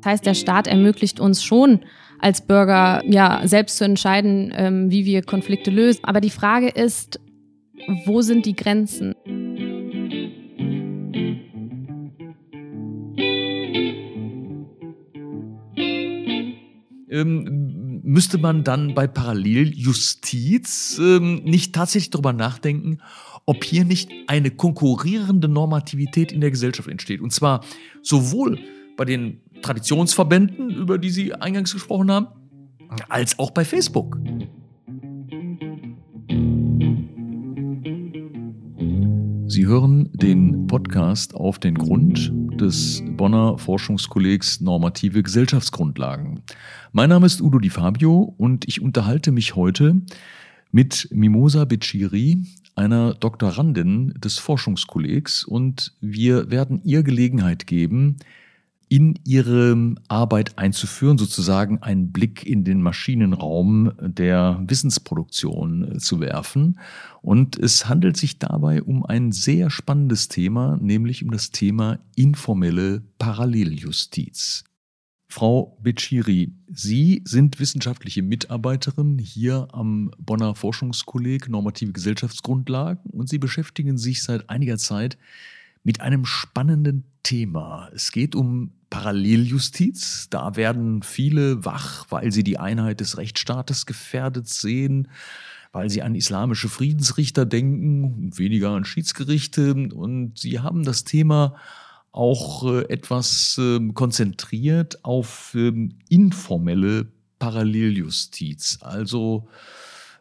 Das heißt, der Staat ermöglicht uns schon als Bürger ja selbst zu entscheiden, ähm, wie wir Konflikte lösen. Aber die Frage ist, wo sind die Grenzen? Ähm, müsste man dann bei Paralleljustiz ähm, nicht tatsächlich darüber nachdenken, ob hier nicht eine konkurrierende Normativität in der Gesellschaft entsteht. Und zwar sowohl bei den Traditionsverbänden, über die Sie eingangs gesprochen haben, als auch bei Facebook. Sie hören den Podcast auf den Grund des Bonner Forschungskollegs Normative Gesellschaftsgrundlagen. Mein Name ist Udo Di Fabio und ich unterhalte mich heute mit Mimosa Beciri, einer Doktorandin des Forschungskollegs, und wir werden ihr Gelegenheit geben, in ihre Arbeit einzuführen, sozusagen einen Blick in den Maschinenraum der Wissensproduktion äh, zu werfen. Und es handelt sich dabei um ein sehr spannendes Thema, nämlich um das Thema informelle Paralleljustiz. Frau Beciri, Sie sind wissenschaftliche Mitarbeiterin hier am Bonner Forschungskolleg Normative Gesellschaftsgrundlagen und Sie beschäftigen sich seit einiger Zeit mit einem spannenden Thema. Es geht um Paralleljustiz. Da werden viele wach, weil sie die Einheit des Rechtsstaates gefährdet sehen, weil sie an islamische Friedensrichter denken weniger an Schiedsgerichte. Und sie haben das Thema auch äh, etwas ähm, konzentriert auf ähm, informelle Paralleljustiz. Also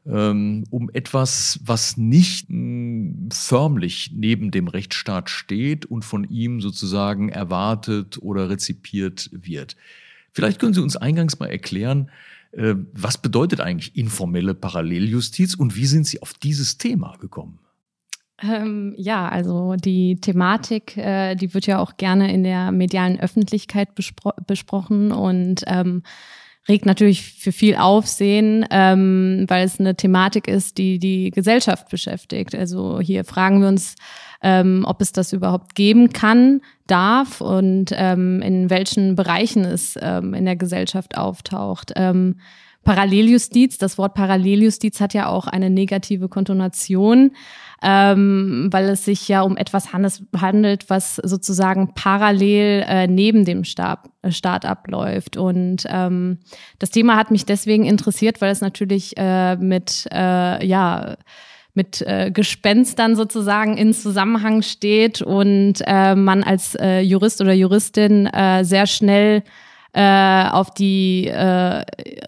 ähm, um etwas, was nicht hm, förmlich neben dem Rechtsstaat steht und von ihm sozusagen erwartet oder rezipiert wird. Vielleicht können Sie uns eingangs mal erklären, äh, was bedeutet eigentlich informelle Paralleljustiz und wie sind Sie auf dieses Thema gekommen? Ähm, ja, also die Thematik, äh, die wird ja auch gerne in der medialen Öffentlichkeit bespro besprochen und ähm, regt natürlich für viel Aufsehen, ähm, weil es eine Thematik ist, die die Gesellschaft beschäftigt. Also hier fragen wir uns, ähm, ob es das überhaupt geben kann, darf und ähm, in welchen Bereichen es ähm, in der Gesellschaft auftaucht. Ähm, Paralleljustiz, das Wort Paralleljustiz hat ja auch eine negative Kontonation ähm, weil es sich ja um etwas handelt, was sozusagen parallel äh, neben dem Staat, äh, Staat abläuft. Und ähm, das Thema hat mich deswegen interessiert, weil es natürlich äh, mit, äh, ja, mit äh, Gespenstern sozusagen in Zusammenhang steht und äh, man als äh, Jurist oder Juristin äh, sehr schnell äh, auf die äh,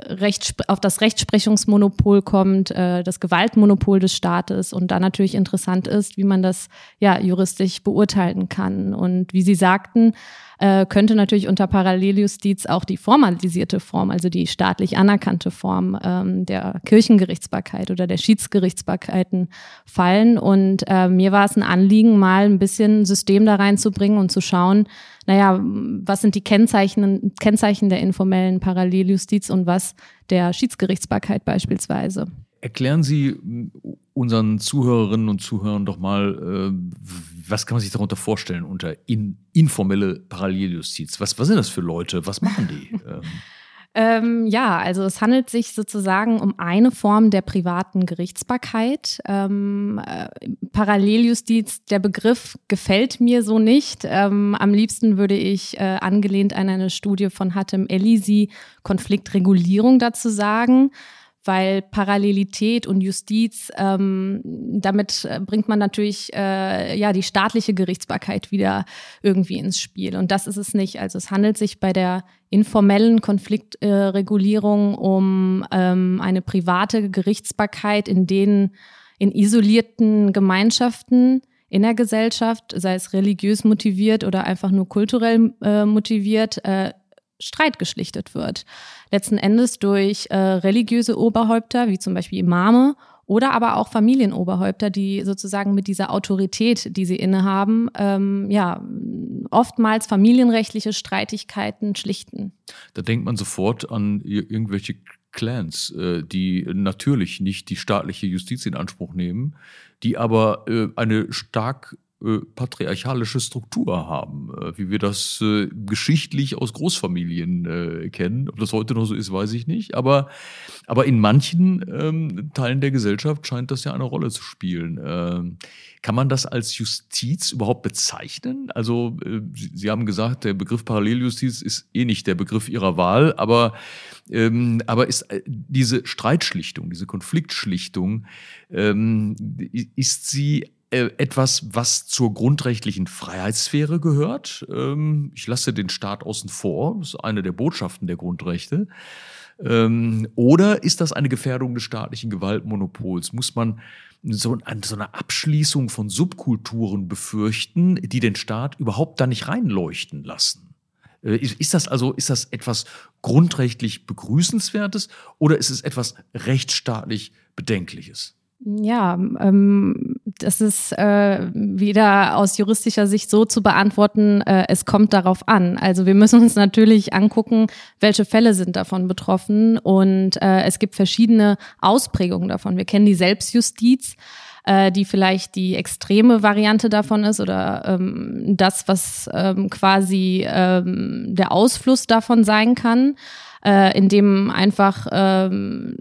Rechts auf das Rechtsprechungsmonopol kommt, äh, das Gewaltmonopol des Staates und da natürlich interessant ist, wie man das ja juristisch beurteilen kann. Und wie Sie sagten, äh, könnte natürlich unter Paralleljustiz auch die formalisierte Form, also die staatlich anerkannte Form ähm, der Kirchengerichtsbarkeit oder der Schiedsgerichtsbarkeiten fallen. Und äh, mir war es ein Anliegen, mal ein bisschen System da reinzubringen und zu schauen, naja, was sind die Kennzeichen, Kennzeichen der informellen Paralleljustiz und was der Schiedsgerichtsbarkeit beispielsweise. Erklären Sie unseren Zuhörerinnen und Zuhörern doch mal, äh, was kann man sich darunter vorstellen unter in, informelle Paralleljustiz? Was, was sind das für Leute? Was machen die? Ähm. Ähm, ja, also es handelt sich sozusagen um eine Form der privaten Gerichtsbarkeit. Ähm, äh, Paralleljustiz, der Begriff gefällt mir so nicht. Ähm, am liebsten würde ich äh, angelehnt an eine Studie von Hatem Elisi Konfliktregulierung dazu sagen weil Parallelität und Justiz, ähm, damit äh, bringt man natürlich äh, ja die staatliche Gerichtsbarkeit wieder irgendwie ins Spiel. Und das ist es nicht. Also es handelt sich bei der informellen Konfliktregulierung äh, um ähm, eine private Gerichtsbarkeit, in denen in isolierten Gemeinschaften in der Gesellschaft, sei es religiös motiviert oder einfach nur kulturell äh, motiviert, äh, Streit geschlichtet wird. Letzten Endes durch äh, religiöse Oberhäupter, wie zum Beispiel Imame, oder aber auch Familienoberhäupter, die sozusagen mit dieser Autorität, die sie innehaben, ähm, ja, oftmals familienrechtliche Streitigkeiten schlichten. Da denkt man sofort an irgendwelche Clans, äh, die natürlich nicht die staatliche Justiz in Anspruch nehmen, die aber äh, eine stark äh, patriarchalische Struktur haben, äh, wie wir das äh, geschichtlich aus Großfamilien äh, kennen. Ob das heute noch so ist, weiß ich nicht. Aber, aber in manchen ähm, Teilen der Gesellschaft scheint das ja eine Rolle zu spielen. Ähm, kann man das als Justiz überhaupt bezeichnen? Also, äh, Sie, Sie haben gesagt, der Begriff Paralleljustiz ist eh nicht der Begriff Ihrer Wahl, aber, ähm, aber ist äh, diese Streitschlichtung, diese Konfliktschlichtung, ähm, ist sie etwas, was zur grundrechtlichen Freiheitssphäre gehört? Ähm, ich lasse den Staat außen vor, das ist eine der Botschaften der Grundrechte. Ähm, oder ist das eine Gefährdung des staatlichen Gewaltmonopols? Muss man so, so eine Abschließung von Subkulturen befürchten, die den Staat überhaupt da nicht reinleuchten lassen? Äh, ist das also, ist das etwas grundrechtlich begrüßenswertes oder ist es etwas rechtsstaatlich Bedenkliches? Ja, ähm, das ist äh, wieder aus juristischer Sicht so zu beantworten, äh, es kommt darauf an. Also wir müssen uns natürlich angucken, welche Fälle sind davon betroffen und äh, es gibt verschiedene Ausprägungen davon. Wir kennen die Selbstjustiz äh, die vielleicht die extreme Variante davon ist oder ähm, das, was ähm, quasi ähm, der Ausfluss davon sein kann, äh, indem einfach ähm,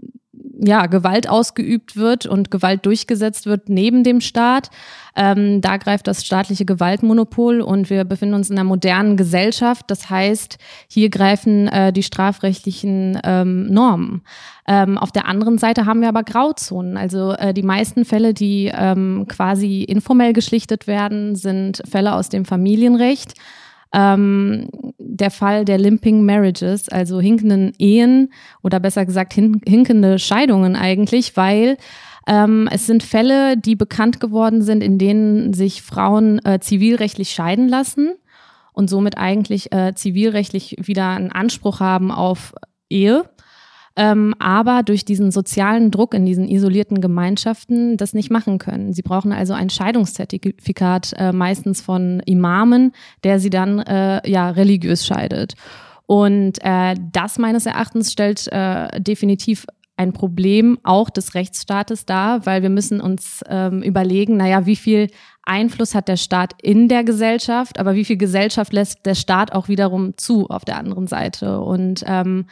ja, Gewalt ausgeübt wird und Gewalt durchgesetzt wird neben dem Staat. Ähm, da greift das staatliche Gewaltmonopol und wir befinden uns in einer modernen Gesellschaft. Das heißt, hier greifen äh, die strafrechtlichen ähm, Normen. Ähm, auf der anderen Seite haben wir aber Grauzonen. Also äh, die meisten Fälle, die ähm, quasi informell geschlichtet werden, sind Fälle aus dem Familienrecht ähm, der Fall der Limping Marriages, also hinkenden Ehen oder besser gesagt hin hinkende Scheidungen eigentlich, weil ähm, es sind Fälle, die bekannt geworden sind, in denen sich Frauen äh, zivilrechtlich scheiden lassen und somit eigentlich äh, zivilrechtlich wieder einen Anspruch haben auf Ehe ähm, aber durch diesen sozialen Druck in diesen isolierten Gemeinschaften das nicht machen können. Sie brauchen also ein Scheidungszertifikat äh, meistens von Imamen, der sie dann äh, ja religiös scheidet. Und äh, das meines Erachtens stellt äh, definitiv ein Problem auch des Rechtsstaates dar, weil wir müssen uns ähm, überlegen, naja, wie viel Einfluss hat der Staat in der Gesellschaft, aber wie viel Gesellschaft lässt der Staat auch wiederum zu auf der anderen Seite. Und ähm,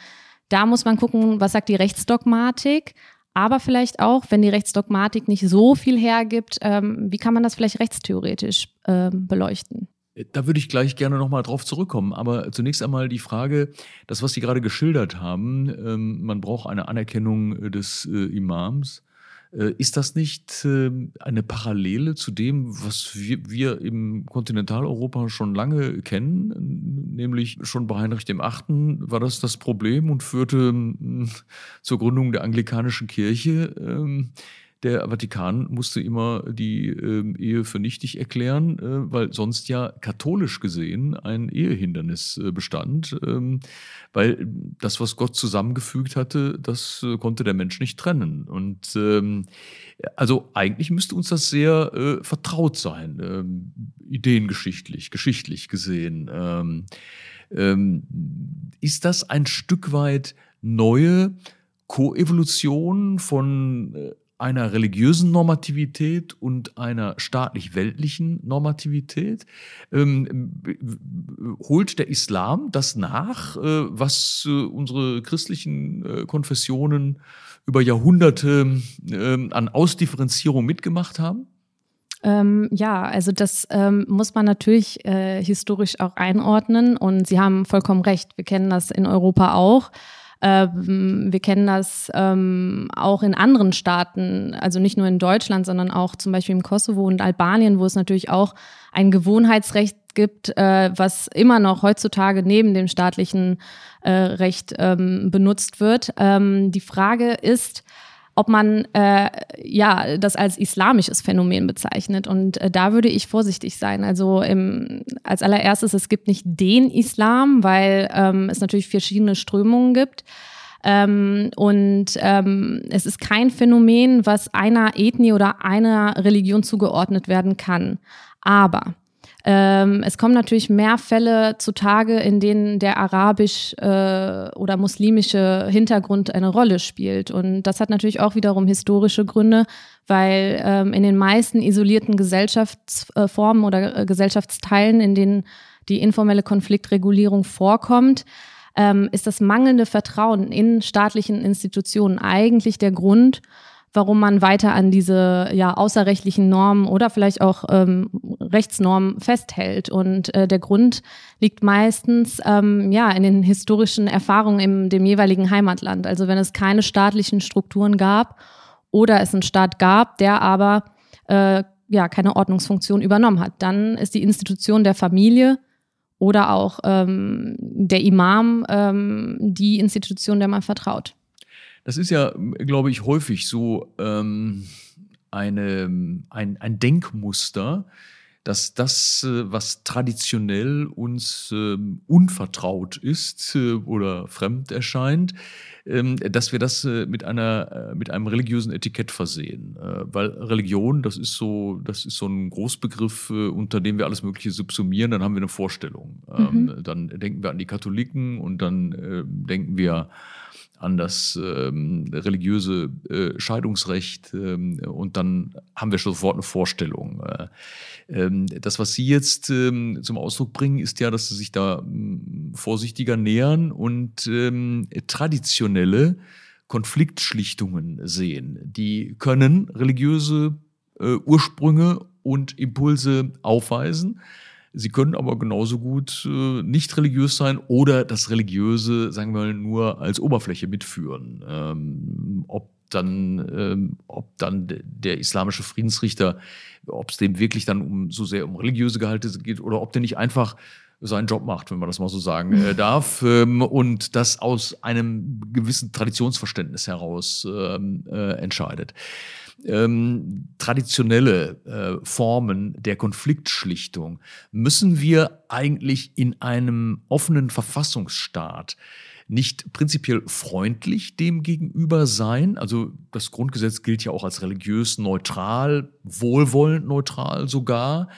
da muss man gucken, was sagt die Rechtsdogmatik. Aber vielleicht auch, wenn die Rechtsdogmatik nicht so viel hergibt, ähm, wie kann man das vielleicht rechtstheoretisch ähm, beleuchten? Da würde ich gleich gerne nochmal drauf zurückkommen. Aber zunächst einmal die Frage, das, was Sie gerade geschildert haben, ähm, man braucht eine Anerkennung des äh, Imams. Äh, ist das nicht ähm, eine Parallele zu dem, was wir, im Kontinentaleuropa schon lange kennen? Nämlich schon bei Heinrich dem Achten war das das Problem und führte hm, zur Gründung der anglikanischen Kirche. Der Vatikan musste immer die äh, Ehe für nichtig erklären, äh, weil sonst ja katholisch gesehen ein Ehehindernis äh, bestand, ähm, weil das, was Gott zusammengefügt hatte, das äh, konnte der Mensch nicht trennen. Und ähm, also eigentlich müsste uns das sehr äh, vertraut sein, ähm, ideengeschichtlich, geschichtlich gesehen. Ähm, ähm, ist das ein Stück weit neue Koevolution von äh, einer religiösen Normativität und einer staatlich-weltlichen Normativität. Ähm, holt der Islam das nach, äh, was äh, unsere christlichen äh, Konfessionen über Jahrhunderte äh, an Ausdifferenzierung mitgemacht haben? Ähm, ja, also das ähm, muss man natürlich äh, historisch auch einordnen und Sie haben vollkommen recht. Wir kennen das in Europa auch. Ähm, wir kennen das ähm, auch in anderen Staaten, also nicht nur in Deutschland, sondern auch zum Beispiel im Kosovo und Albanien, wo es natürlich auch ein Gewohnheitsrecht gibt, äh, was immer noch heutzutage neben dem staatlichen äh, Recht ähm, benutzt wird. Die Frage ist, ob man äh, ja das als islamisches Phänomen bezeichnet. Und äh, da würde ich vorsichtig sein. Also im, als allererstes, es gibt nicht den Islam, weil ähm, es natürlich verschiedene Strömungen gibt. Ähm, und ähm, es ist kein Phänomen, was einer Ethnie oder einer Religion zugeordnet werden kann. Aber Ähm, es kommen natürlich mehr Fälle zutage, in denen der arabisch äh, oder muslimische Hintergrund eine Rolle spielt. Und das hat natürlich auch wiederum historische Gründe, weil ähm, in den meisten isolierten Gesellschaftsformen oder äh, Gesellschaftsteilen, in denen die informelle Konfliktregulierung vorkommt, ähm, ist das mangelnde Vertrauen in staatlichen Institutionen eigentlich der Grund, warum man weiter an diese ja außerrechtlichen Normen oder vielleicht auch ähm, Rechtsnormen festhält. Und äh, der Grund liegt meistens ähm, ja in den historischen Erfahrungen in dem jeweiligen Heimatland. Also wenn es keine staatlichen Strukturen gab oder es einen Staat gab, der aber äh, ja keine Ordnungsfunktion übernommen hat, dann ist die Institution der Familie oder auch ähm, der Imam ähm, die Institution, der man vertraut. Das ist ja, glaube ich, häufig so ähm, eine, ein, ein Denkmuster, dass das, äh, was traditionell uns äh, unvertraut ist äh, oder fremd erscheint, ähm, dass wir das äh, mit einer, äh, mit einem religiösen Etikett versehen. Äh, weil Religion, das ist so, das ist so ein Großbegriff, unter dem wir alles Mögliche subsumieren, dann haben wir eine Vorstellung. Ähm, mhm. Dann denken wir an die Katholiken und dann denken wir an das ähm, religiöse äh, Scheidungsrecht ähm, und dann haben wir schon sofort eine Vorstellung. Äh, ähm, das, was Sie jetzt ähm, zum Ausdruck bringen, ist ja, dass Sie sich da ähm, vorsichtiger nähern und ähm, traditionelle Konfliktschlichtungen sehen. Die können religiöse äh, Ursprünge und Impulse aufweisen. Sie können aber genauso gut äh, nicht religiös sein oder das Religiöse, sagen wir mal, nur als Oberfläche mitführen. Ähm, ob dann, ähm, ob dann der islamische Friedensrichter, ob es dem wirklich dann um so sehr um religiöse Gehalte geht oder ob der nicht einfach seinen Job macht, wenn man das mal so sagen äh, darf, ähm, und das aus einem gewissen Traditionsverständnis heraus ähm, äh, entscheidet ähm, traditionelle äh, Formen der Konfliktschlichtung müssen wir eigentlich in einem offenen Verfassungsstaat nicht prinzipiell freundlich dem gegenüber sein. Also das Grundgesetz gilt ja auch als religiös neutral, wohlwollend neutral sogar.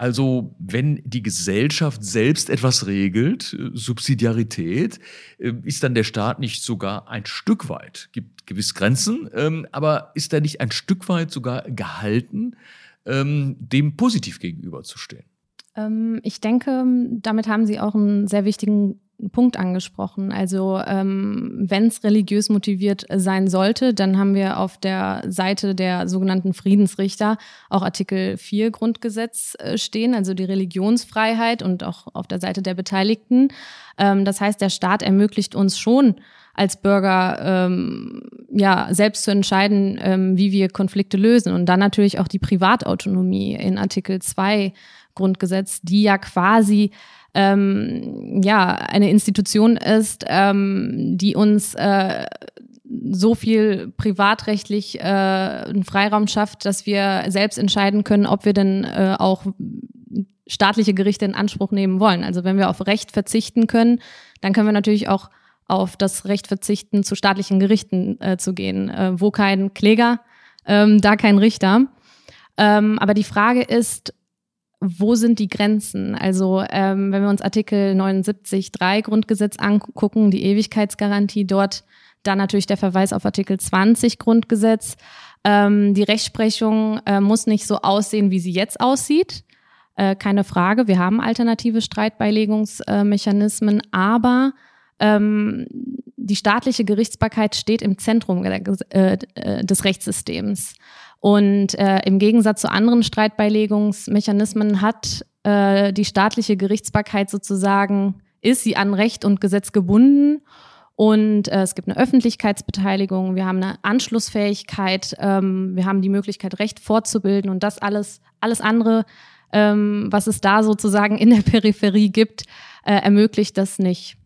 Also wenn die Gesellschaft selbst etwas regelt, äh, Subsidiarität, äh, ist dann der Staat nicht sogar ein Stück weit, gibt gewisse Grenzen, ähm, aber ist er nicht ein Stück weit sogar gehalten, ähm, dem positiv gegenüberzustehen? Ähm, ich denke, damit haben Sie auch einen sehr wichtigen Punkt angesprochen. Also ähm, wenn es religiös motiviert sein sollte, dann haben wir auf der Seite der sogenannten Friedensrichter auch Artikel 4 Grundgesetz äh, stehen, also die Religionsfreiheit und auch auf der Seite der Beteiligten. Ähm, das heißt, der Staat ermöglicht uns schon als Bürger ähm, ja selbst zu entscheiden, ähm, wie wir Konflikte lösen und dann natürlich auch die Privatautonomie in Artikel 2 Grundgesetz, die ja quasi ähm, ja eine Institution ist, ähm, die uns äh, so viel privatrechtlich äh, einen Freiraum schafft, dass wir selbst entscheiden können, ob wir denn äh, auch staatliche Gerichte in Anspruch nehmen wollen. Also wenn wir auf Recht verzichten können, dann können wir natürlich auch auf das Recht verzichten, zu staatlichen Gerichten äh, zu gehen, äh, wo kein Kläger, ähm, da kein Richter. Ähm, aber die Frage ist, wo sind die Grenzen? Also ähm, wenn wir uns Artikel 79.3 Grundgesetz angucken, die Ewigkeitsgarantie dort, dann natürlich der Verweis auf Artikel 20 Grundgesetz. Ähm, die Rechtsprechung äh, muss nicht so aussehen, wie sie jetzt aussieht. Äh, keine Frage, wir haben alternative Streitbeilegungsmechanismen, aber ähm, die staatliche Gerichtsbarkeit steht im Zentrum äh, äh, des Rechtssystems. Und äh, im Gegensatz zu anderen Streitbeilegungsmechanismen hat äh, die staatliche Gerichtsbarkeit sozusagen, ist sie an Recht und Gesetz gebunden. Und äh, es gibt eine Öffentlichkeitsbeteiligung, wir haben eine Anschlussfähigkeit, ähm, wir haben die Möglichkeit, Recht fortzubilden und das alles, alles andere, ähm, was es da sozusagen in der Peripherie gibt, äh, ermöglicht das nicht.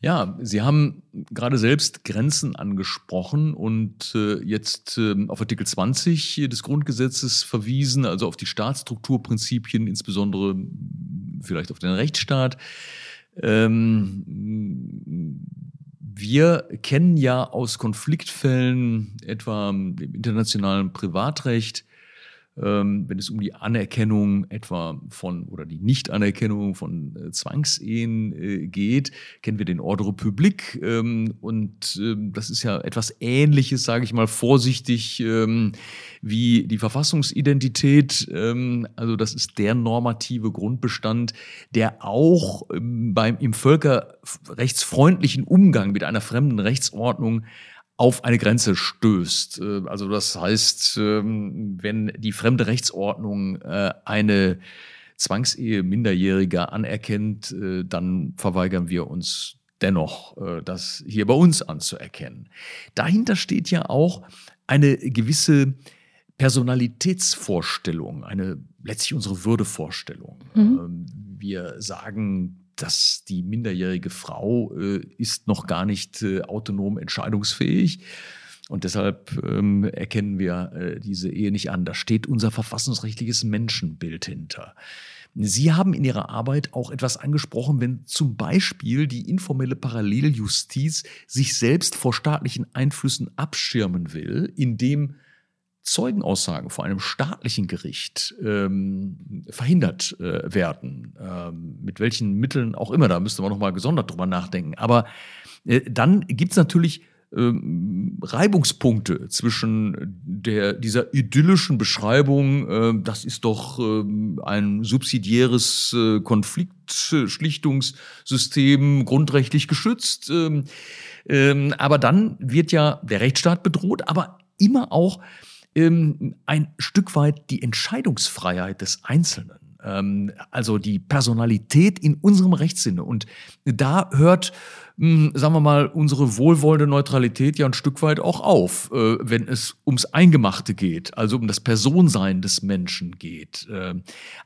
Ja, Sie haben gerade selbst Grenzen angesprochen und äh, jetzt äh, auf Artikel 20 des Grundgesetzes verwiesen, also auf die Staatsstrukturprinzipien, insbesondere vielleicht auf den Rechtsstaat. Ähm, wir kennen ja aus Konfliktfällen, etwa im internationalen Privatrecht, wenn es um die Anerkennung etwa von oder die Nichtanerkennung von äh, Zwangsehen äh, geht, kennen wir den Ordre Public ähm, und ähm, das ist ja etwas Ähnliches, sage ich mal vorsichtig, ähm, wie die Verfassungsidentität. Ähm, also das ist der normative Grundbestand, der auch ähm, beim im völkerrechtsfreundlichen Umgang mit einer fremden Rechtsordnung auf eine Grenze stößt. Äh, also das heißt, ähm, wenn die fremde Rechtsordnung äh, eine Zwangsehe Minderjähriger anerkennt, äh, dann verweigern wir uns dennoch, das hier bei uns anzuerkennen. Dahinter steht ja auch eine gewisse Personalitätsvorstellung, eine letztlich unsere Würdevorstellung. Mhm. Ähm, wir sagen dass die minderjährige Frau äh, ist noch gar nicht äh, autonom entscheidungsfähig. Und deshalb ähm, erkennen wir äh, diese Ehe nicht an. Da steht unser verfassungsrechtliches Menschenbild hinter. Sie haben in Ihrer Arbeit auch etwas angesprochen, wenn zum Beispiel die informelle Paralleljustiz sich selbst vor staatlichen Einflüssen abschirmen will, indem Zeugenaussagen vor einem staatlichen Gericht ähm, verhindert äh, werden, ähm, mit welchen Mitteln auch immer, da müsste man nochmal gesondert drüber nachdenken. Aber äh, dann gibt es natürlich ähm, Reibungspunkte zwischen der, dieser idyllischen Beschreibung, äh, das ist doch äh, ein subsidiäres äh, Konfliktschlichtungssystem, grundrechtlich geschützt. Ähm, ähm, aber dann wird ja der Rechtsstaat bedroht, aber immer auch ähm, ein Stück weit die Entscheidungsfreiheit des Einzelnen ähm, also die Personalität in unserem Rechtssinne. Und da hört hm, sagen wir mal, unsere wohlwollende Neutralität ja ein Stück weit auch auf, äh, wenn es ums Eingemachte geht, also um das Personsein des Menschen geht. Äh,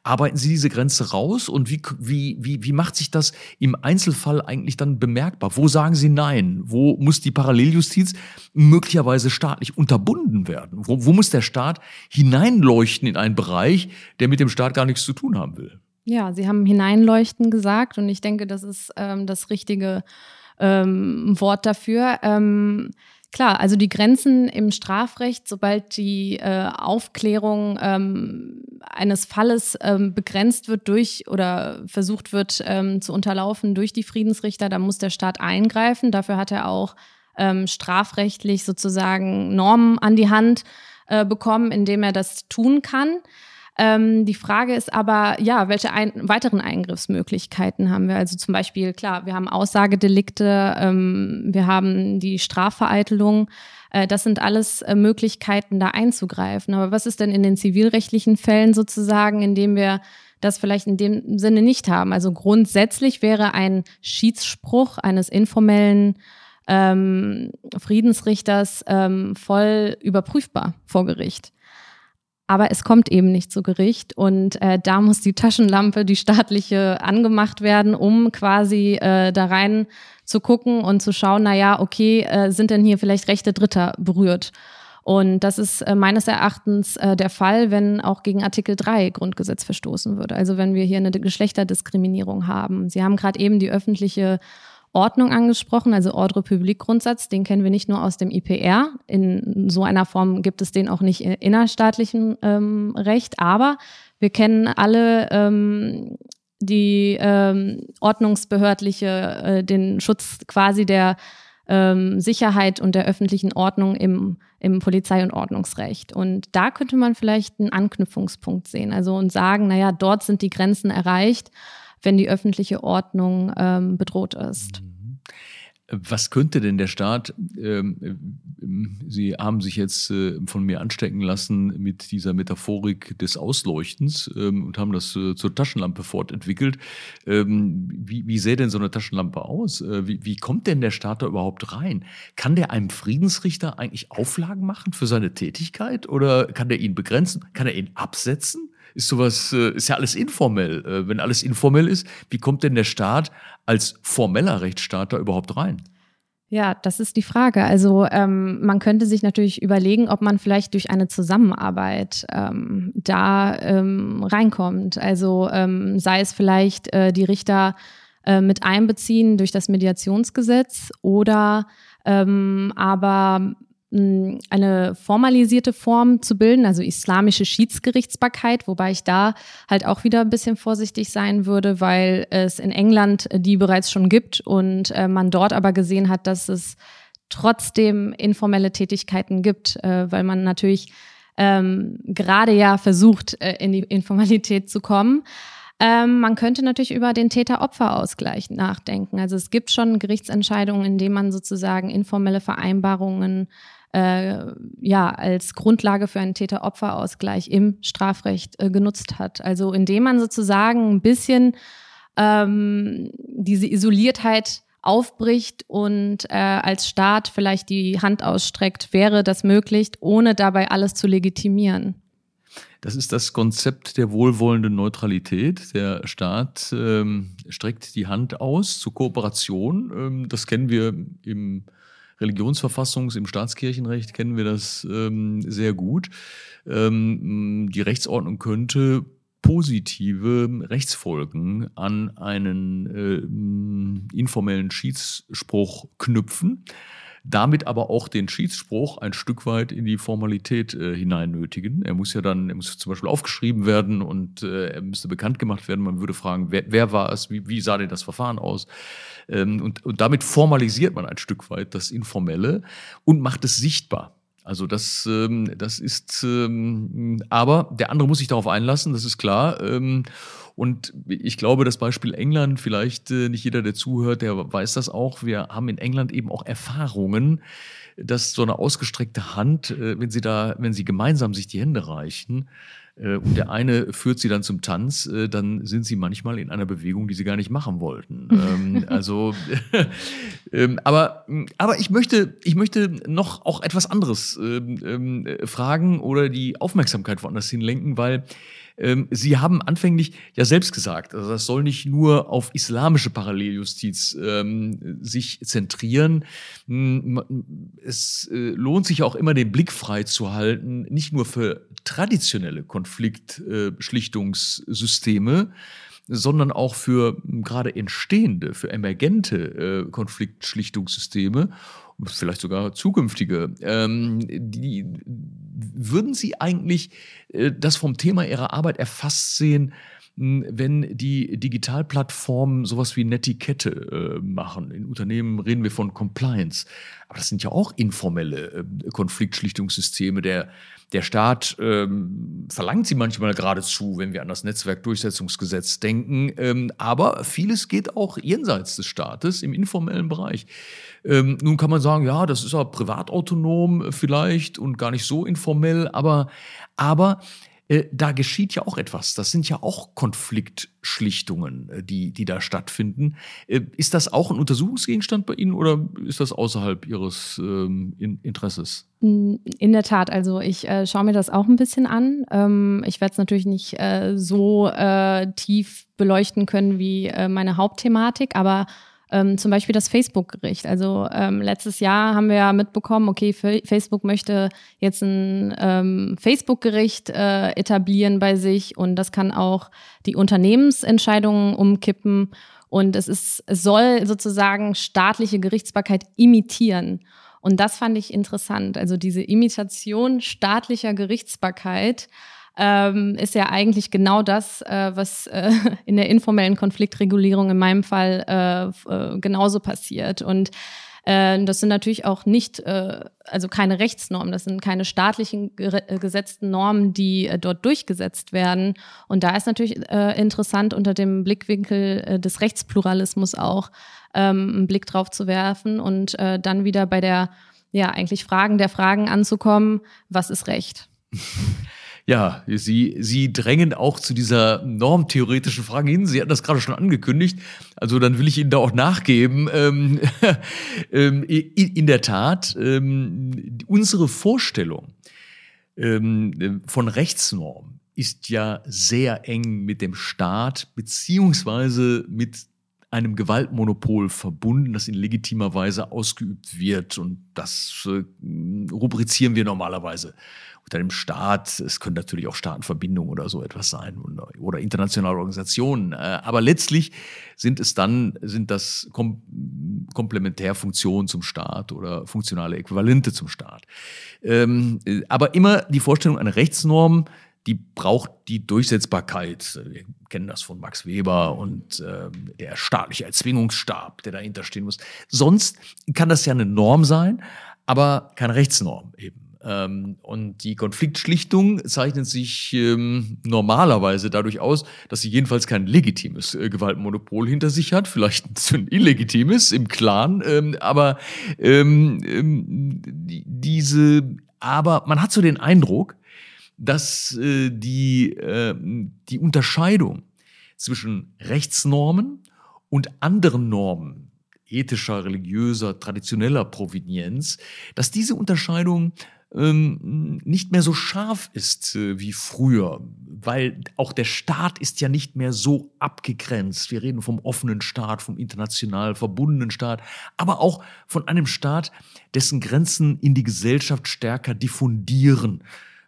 arbeiten Sie diese Grenze raus und wie, wie, wie, wie macht sich das im Einzelfall eigentlich dann bemerkbar? Wo sagen Sie Nein? Wo muss die Paralleljustiz möglicherweise staatlich unterbunden werden? Wo, wo muss der Staat hineinleuchten in einen Bereich, der mit dem Staat gar nichts zu tun haben will? Ja, Sie haben hineinleuchten gesagt und ich denke, das ist ähm, das richtige ähm, Wort dafür. Ähm, klar, also die Grenzen im Strafrecht, sobald die äh, Aufklärung ähm, eines Falles ähm, begrenzt wird durch oder versucht wird ähm, zu unterlaufen durch die Friedensrichter, da muss der Staat eingreifen. Dafür hat er auch ähm, strafrechtlich sozusagen Normen an die Hand äh, bekommen, indem er das tun kann. Ähm, die Frage ist aber, ja, welche ein weiteren Eingriffsmöglichkeiten haben wir? Also zum Beispiel, klar, wir haben Aussagedelikte, ähm, wir haben die Strafvereitelung. Äh, das sind alles äh, Möglichkeiten, da einzugreifen. Aber was ist denn in den zivilrechtlichen Fällen sozusagen, in dem wir das vielleicht in dem Sinne nicht haben? Also grundsätzlich wäre ein Schiedsspruch eines informellen ähm, Friedensrichters ähm, voll überprüfbar vor Gericht aber es kommt eben nicht zu Gericht und äh, da muss die Taschenlampe, die staatliche, angemacht werden, um quasi äh, da rein zu gucken und zu schauen, na ja, okay, äh, sind denn hier vielleicht Rechte Dritter berührt? Und das ist äh, meines Erachtens äh, der Fall, wenn auch gegen Artikel 3 Grundgesetz verstoßen wird. Also wenn wir hier eine Geschlechterdiskriminierung haben. Sie haben gerade eben die öffentliche Ordnung angesprochen, also Ordre Public Grundsatz, den kennen wir nicht nur aus dem IPR. In so einer Form gibt es den auch nicht in innerstaatlichem ähm, Recht, aber wir kennen alle ähm, die ähm, ordnungsbehördliche, äh, den Schutz quasi der ähm, Sicherheit und der öffentlichen Ordnung im, im Polizei- und Ordnungsrecht. Und da könnte man vielleicht einen Anknüpfungspunkt sehen, also und sagen, naja, dort sind die Grenzen erreicht wenn die öffentliche Ordnung ähm, bedroht ist. Mhm. Was könnte denn der Staat, ähm, Sie haben sich jetzt äh, von mir anstecken lassen mit dieser Metaphorik des Ausleuchtens ähm, und haben das äh, zur Taschenlampe fortentwickelt. Ähm, wie, wie sähe denn so eine Taschenlampe aus? Äh, wie, wie kommt denn der Staat da überhaupt rein? Kann der einem Friedensrichter eigentlich Auflagen machen für seine Tätigkeit oder kann der ihn begrenzen? Kann er ihn absetzen? Ist sowas, äh, ist ja alles informell. Äh, wenn alles informell ist, wie kommt denn der Staat als formeller Rechtsstaat da überhaupt rein? Ja, das ist die Frage. Also ähm, man könnte sich natürlich überlegen, ob man vielleicht durch eine Zusammenarbeit ähm, da ähm, reinkommt. Also ähm, sei es vielleicht äh, die Richter äh, mit einbeziehen durch das Mediationsgesetz oder ähm, aber eine formalisierte Form zu bilden, also islamische Schiedsgerichtsbarkeit, wobei ich da halt auch wieder ein bisschen vorsichtig sein würde, weil es in England die bereits schon gibt und äh, man dort aber gesehen hat, dass es trotzdem informelle Tätigkeiten gibt, äh, weil man natürlich ähm, gerade ja versucht, äh, in die Informalität zu kommen. Ähm, man könnte natürlich über den Täter-Opfer-Ausgleich nachdenken. Also es gibt schon Gerichtsentscheidungen, in denen man sozusagen informelle Vereinbarungen äh, ja als Grundlage für einen Täter-Opfer-Ausgleich im Strafrecht äh, genutzt hat. Also indem man sozusagen ein bisschen ähm, diese Isoliertheit aufbricht und äh, als Staat vielleicht die Hand ausstreckt, wäre das möglich, ohne dabei alles zu legitimieren. Das ist das Konzept der wohlwollenden Neutralität. Der Staat ähm, streckt die Hand aus zur Kooperation. Ähm, das kennen wir im Religionsverfassungs-, im Staatskirchenrecht kennen wir das ähm, sehr gut. Ähm, die Rechtsordnung könnte positive Rechtsfolgen an einen äh, informellen Schiedsspruch knüpfen, damit aber auch den Schiedsspruch ein Stück weit in die Formalität äh, hinein nötigen. Er muss ja dann, er muss zum Beispiel aufgeschrieben werden und äh, er müsste bekannt gemacht werden. Man würde fragen, wer, wer war es, wie, wie sah denn das Verfahren aus? Ähm, und, und damit formalisiert man ein Stück weit das Informelle und macht es sichtbar. Also das, ähm, das ist, ähm, aber der andere muss sich darauf einlassen, das ist klar. Ähm, und ich glaube, das Beispiel England, vielleicht äh, nicht jeder, der zuhört, der weiß das auch. Wir haben in England eben auch Erfahrungen, dass so eine ausgestreckte Hand, äh, wenn sie da, wenn sie gemeinsam sich die Hände reichen, äh, und der eine führt sie dann zum Tanz, dann sind sie manchmal in einer Bewegung, die sie gar nicht machen wollten. ähm, also, ähm, aber, aber ich möchte, ich möchte noch auch etwas anderes ähm, fragen oder die Aufmerksamkeit woanders hinlenken, weil ähm, Sie haben anfänglich ja selbst gesagt, also das soll nicht nur auf islamische Paralleljustiz ähm, sich zentrieren. Hm, es äh, lohnt sich auch immer, den Blick frei zu halten, nicht nur für traditionelle Konfliktschlichtungssysteme, sondern auch für gerade entstehende, für emergente äh, Konfliktschlichtungssysteme, vielleicht sogar zukünftige. Ähm, die, würden Sie eigentlich äh, das vom Thema Ihrer Arbeit erfasst sehen, wenn die Digitalplattformen sowas wie Netiquette äh, machen. In Unternehmen reden wir von Compliance. Aber das sind ja auch informelle äh, Konfliktschlichtungssysteme. Der, der Staat ähm, verlangt sie manchmal geradezu, wenn wir an das Netzwerkdurchsetzungsgesetz denken. Ähm, aber vieles geht auch jenseits des Staates im informellen Bereich. Ähm, nun kann man sagen, ja, das ist ja privatautonom vielleicht und gar nicht so informell, aber, aber äh, da geschieht ja auch etwas. Das sind ja auch Konfliktschlichtungen, äh, die, die da stattfinden. Äh, ist das auch ein Untersuchungsgegenstand bei Ihnen oder ist das außerhalb Ihres ähm, Interesses? In der Tat, also ich äh, schaue mir das auch ein bisschen an. Ähm, ich werde es natürlich nicht äh, so tief beleuchten können wie meine Hauptthematik, aber ähm, zum Beispiel das Facebook-Gericht. Also ähm, letztes Jahr haben wir ja mitbekommen, okay, Facebook möchte jetzt ein ähm, Facebook-Gericht äh, etablieren bei sich und das kann auch die Unternehmensentscheidungen umkippen. Und es ist, es soll sozusagen staatliche Gerichtsbarkeit imitieren. Und das fand ich interessant. Also diese Imitation staatlicher Gerichtsbarkeit ähm, ist ja eigentlich genau das, äh, was äh, in der informellen Konfliktregulierung in meinem Fall äh, äh genauso passiert. Und äh, das sind natürlich auch nicht, äh, also keine Rechtsnormen, das sind keine staatlichen gesetzten Normen, die dort durchgesetzt werden. Und da ist natürlich interessant, unter dem Blickwinkel des Rechtspluralismus auch ähm, einen Blick drauf zu werfen und dann wieder bei der, ja, eigentlich Fragen der Fragen anzukommen, was ist Recht? Ja, Sie, Sie drängen auch zu dieser normtheoretischen Frage hin. Sie hatten das gerade schon angekündigt. Also dann will ich Ihnen da auch nachgeben. Ähm, ähm, in der Tat, ähm, unsere Vorstellung ähm, von Rechtsnorm ist ja sehr eng mit dem Staat beziehungsweise mit einem Gewaltmonopol verbunden, das in legitimer Weise ausgeübt wird. Und das äh, rubrizieren wir normalerweise unter dem Staat. Es können natürlich auch Staatenverbindungen oder so etwas sein oder internationale Organisationen. Äh, aber letztlich sind es dann, sind das Komplementärfunktionen zum Staat oder funktionale Äquivalente zum Staat. Ähm, äh, aber immer die Vorstellung, eine Rechtsnorm, die braucht die Durchsetzbarkeit. Wir kennen das von Max Weber und äh, der staatliche Erzwingungsstab, der dahinter stehen muss. Sonst kann das ja eine Norm sein, aber keine Rechtsnorm eben. Ähm, und die Konfliktschlichtung zeichnet sich ähm, normalerweise dadurch aus, dass sie jedenfalls kein legitimes äh, Gewaltmonopol hinter sich hat, vielleicht ein illegitimes im Clan, ähm, aber ähm, ähm, die, diese, aber man hat so den Eindruck, dass äh, die, äh, die Unterscheidung zwischen Rechtsnormen und anderen Normen ethischer, religiöser, traditioneller Provenienz, dass diese Unterscheidung ähm, nicht mehr so scharf ist äh, wie früher, weil auch der Staat ist ja nicht mehr so abgegrenzt. Wir reden vom offenen Staat, vom international verbundenen Staat, aber auch von einem Staat, dessen Grenzen in die Gesellschaft stärker diffundieren.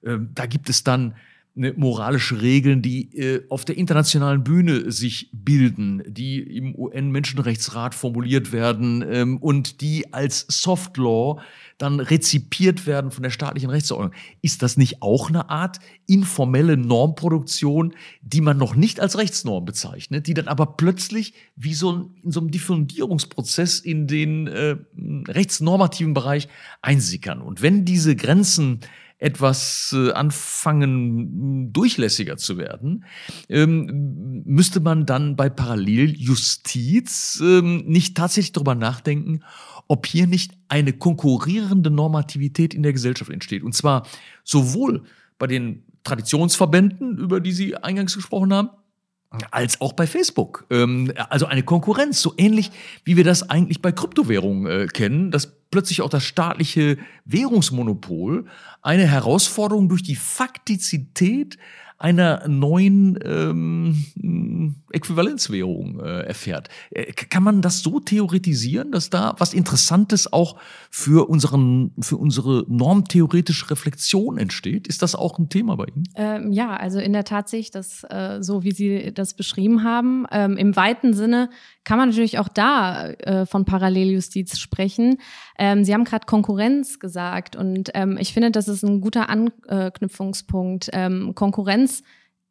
Ähm, da gibt es dann ne, moralische Regeln, die äh, auf der internationalen Bühne sich bilden, die im UN-Menschenrechtsrat formuliert werden ähm, und die als Soft Law dann rezipiert werden von der staatlichen Rechtsordnung. Ist das nicht auch eine Art informelle Normproduktion, die man noch nicht als Rechtsnorm bezeichnet, die dann aber plötzlich wie so ein, in so einem Diffundierungsprozess in den äh, rechtsnormativen Bereich einsickern? Und wenn diese Grenzen etwas äh, anfangen, durchlässiger zu werden, ähm, müsste man dann bei Paralleljustiz ähm, nicht tatsächlich darüber nachdenken, ob hier nicht eine konkurrierende Normativität in der Gesellschaft entsteht. Und zwar sowohl bei den Traditionsverbänden, über die Sie eingangs gesprochen haben, als auch bei Facebook. Ähm, also eine Konkurrenz, so ähnlich wie wir das eigentlich bei Kryptowährungen äh, kennen, dass plötzlich auch das staatliche Währungsmonopol eine Herausforderung durch die Faktizität einer neuen ähm, Äquivalenzwährung äh, erfährt. Äh, kann man das so theoretisieren, dass da was Interessantes auch für, unseren, für unsere normtheoretische Reflexion entsteht? Ist das auch ein Thema bei Ihnen? Ähm, ja, also in der Tat sehe ich das äh, so, wie Sie das beschrieben haben. Ähm, Im weiten Sinne kann man natürlich auch da äh, von Paralleljustiz sprechen. Ähm, Sie haben gerade Konkurrenz gesagt und ähm, ich finde, das ist ein guter Anknüpfungspunkt. Ähm, Konkurrenz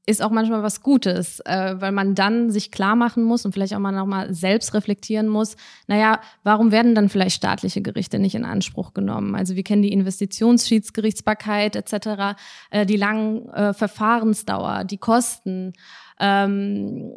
ist auch manchmal was Gutes, äh, weil man dann sich klar machen muss und vielleicht auch mal nochmal selbst reflektieren muss, naja, warum werden dann vielleicht staatliche Gerichte nicht in Anspruch genommen? Also wir kennen die Investitionsschiedsgerichtsbarkeit etc., äh, die langen äh, Verfahrensdauer, die Kosten. Ähm,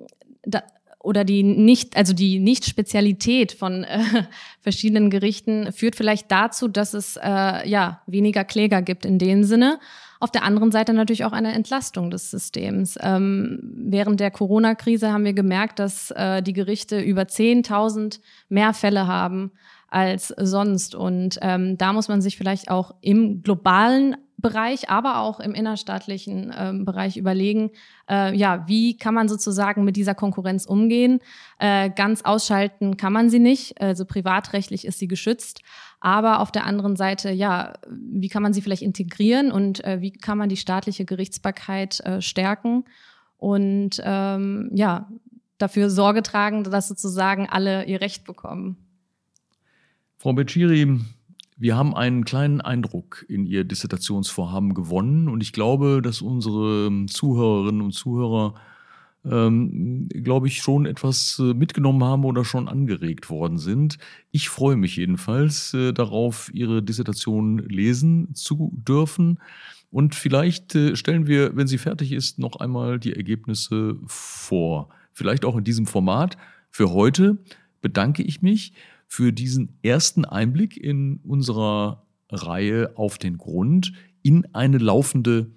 da, oder die nicht, also die Nicht-Spezialität von äh, verschiedenen Gerichten führt vielleicht dazu, dass es äh, ja weniger Kläger gibt in dem Sinne. Auf der anderen Seite natürlich auch eine Entlastung des Systems. Ähm, während der Corona-Krise haben wir gemerkt, dass äh, die Gerichte über 10.000 mehr Fälle haben als sonst. Und ähm, da muss man sich vielleicht auch im globalen Bereich, aber auch im innerstaatlichen ähm, Bereich überlegen, äh, ja, wie kann man sozusagen mit dieser Konkurrenz umgehen? Äh, ganz ausschalten kann man sie nicht, also privatrechtlich ist sie geschützt, aber auf der anderen Seite, ja, wie kann man sie vielleicht integrieren und äh, wie kann man die staatliche Gerichtsbarkeit äh, stärken und ähm, ja, dafür Sorge tragen, dass sozusagen alle ihr Recht bekommen. Frau Beciri, wir haben einen kleinen Eindruck in Ihr Dissertationsvorhaben gewonnen und ich glaube, dass unsere Zuhörerinnen und Zuhörer, ähm, glaube ich, schon etwas äh, mitgenommen haben oder schon angeregt worden sind. Ich freue mich jedenfalls äh, darauf, Ihre Dissertation lesen zu dürfen. Und vielleicht äh, stellen wir, wenn sie fertig ist, noch einmal die Ergebnisse vor. Vielleicht auch in diesem Format. Für heute bedanke ich mich für diesen ersten Einblick in unserer Reihe auf den Grund in eine laufende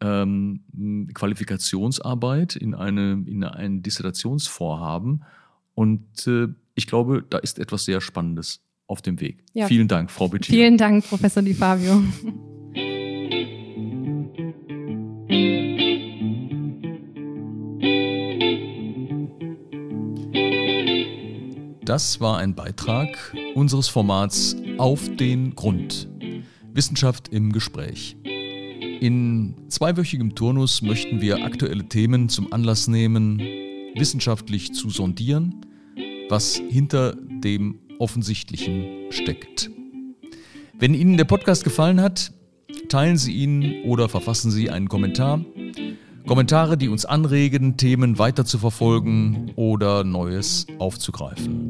ähm, Qualifikationsarbeit, in, eine, in ein Dissertationsvorhaben. Und äh, ich glaube, da ist etwas sehr Spannendes auf dem Weg. Ja. Vielen Dank, Frau Bettier. Vielen Dank, Professor Di Fabio. Das war ein Beitrag unseres Formats Auf den Grund. Wissenschaft im Gespräch. In zweiwöchigem Turnus möchten wir aktuelle Themen zum Anlass nehmen, wissenschaftlich zu sondieren, was hinter dem Offensichtlichen steckt. Wenn Ihnen der Podcast gefallen hat, teilen Sie ihn oder verfassen Sie einen Kommentar. Kommentare, die uns anregen, Themen weiter zu verfolgen oder Neues aufzugreifen.